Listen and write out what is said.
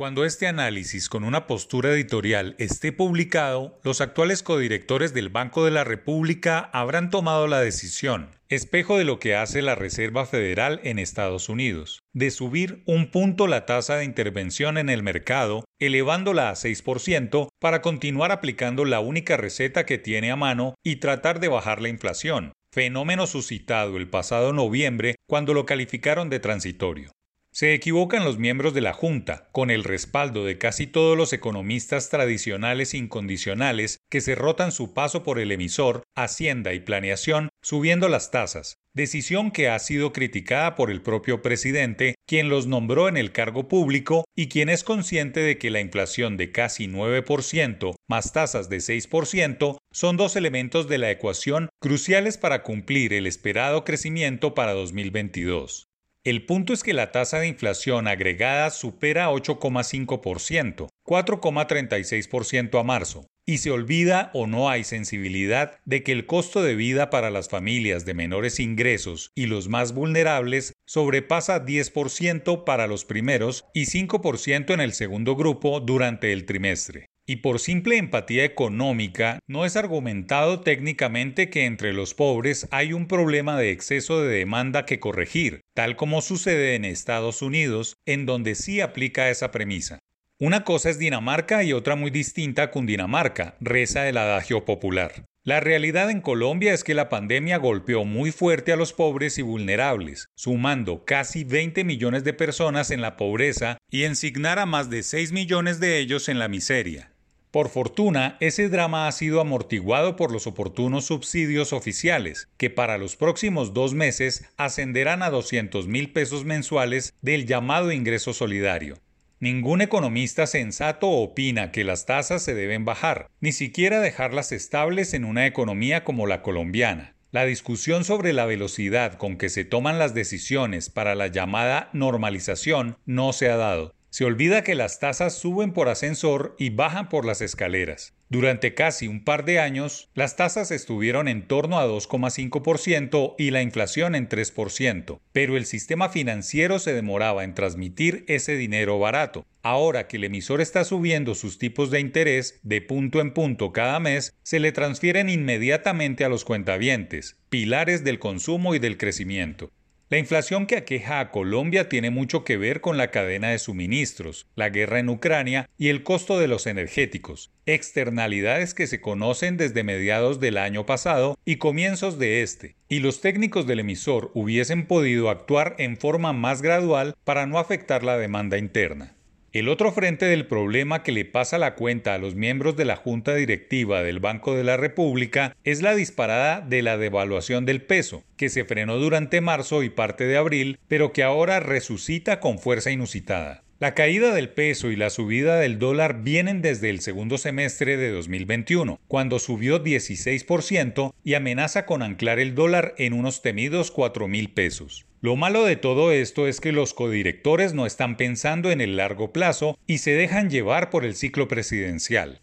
Cuando este análisis con una postura editorial esté publicado, los actuales codirectores del Banco de la República habrán tomado la decisión, espejo de lo que hace la Reserva Federal en Estados Unidos, de subir un punto la tasa de intervención en el mercado, elevándola a 6% para continuar aplicando la única receta que tiene a mano y tratar de bajar la inflación, fenómeno suscitado el pasado noviembre cuando lo calificaron de transitorio. Se equivocan los miembros de la Junta, con el respaldo de casi todos los economistas tradicionales incondicionales que se rotan su paso por el emisor, Hacienda y Planeación, subiendo las tasas, decisión que ha sido criticada por el propio presidente, quien los nombró en el cargo público y quien es consciente de que la inflación de casi 9% más tasas de 6% son dos elementos de la ecuación cruciales para cumplir el esperado crecimiento para 2022. El punto es que la tasa de inflación agregada supera 8,5%, 4,36% a marzo, y se olvida o no hay sensibilidad de que el costo de vida para las familias de menores ingresos y los más vulnerables sobrepasa 10% para los primeros y 5% en el segundo grupo durante el trimestre y por simple empatía económica, no es argumentado técnicamente que entre los pobres hay un problema de exceso de demanda que corregir, tal como sucede en Estados Unidos, en donde sí aplica esa premisa. Una cosa es Dinamarca y otra muy distinta Cundinamarca, reza el adagio popular. La realidad en Colombia es que la pandemia golpeó muy fuerte a los pobres y vulnerables, sumando casi 20 millones de personas en la pobreza y ensignar a más de 6 millones de ellos en la miseria. Por fortuna, ese drama ha sido amortiguado por los oportunos subsidios oficiales, que para los próximos dos meses ascenderán a 200 mil pesos mensuales del llamado ingreso solidario. Ningún economista sensato opina que las tasas se deben bajar, ni siquiera dejarlas estables en una economía como la colombiana. La discusión sobre la velocidad con que se toman las decisiones para la llamada normalización no se ha dado. Se olvida que las tasas suben por ascensor y bajan por las escaleras. Durante casi un par de años, las tasas estuvieron en torno a 2,5% y la inflación en 3%, pero el sistema financiero se demoraba en transmitir ese dinero barato. Ahora que el emisor está subiendo sus tipos de interés de punto en punto cada mes, se le transfieren inmediatamente a los cuentavientes, pilares del consumo y del crecimiento. La inflación que aqueja a Colombia tiene mucho que ver con la cadena de suministros, la guerra en Ucrania y el costo de los energéticos, externalidades que se conocen desde mediados del año pasado y comienzos de este, y los técnicos del emisor hubiesen podido actuar en forma más gradual para no afectar la demanda interna. El otro frente del problema que le pasa la cuenta a los miembros de la Junta Directiva del Banco de la República es la disparada de la devaluación del peso, que se frenó durante marzo y parte de abril, pero que ahora resucita con fuerza inusitada. La caída del peso y la subida del dólar vienen desde el segundo semestre de 2021, cuando subió 16% y amenaza con anclar el dólar en unos temidos 4 mil pesos. Lo malo de todo esto es que los codirectores no están pensando en el largo plazo y se dejan llevar por el ciclo presidencial.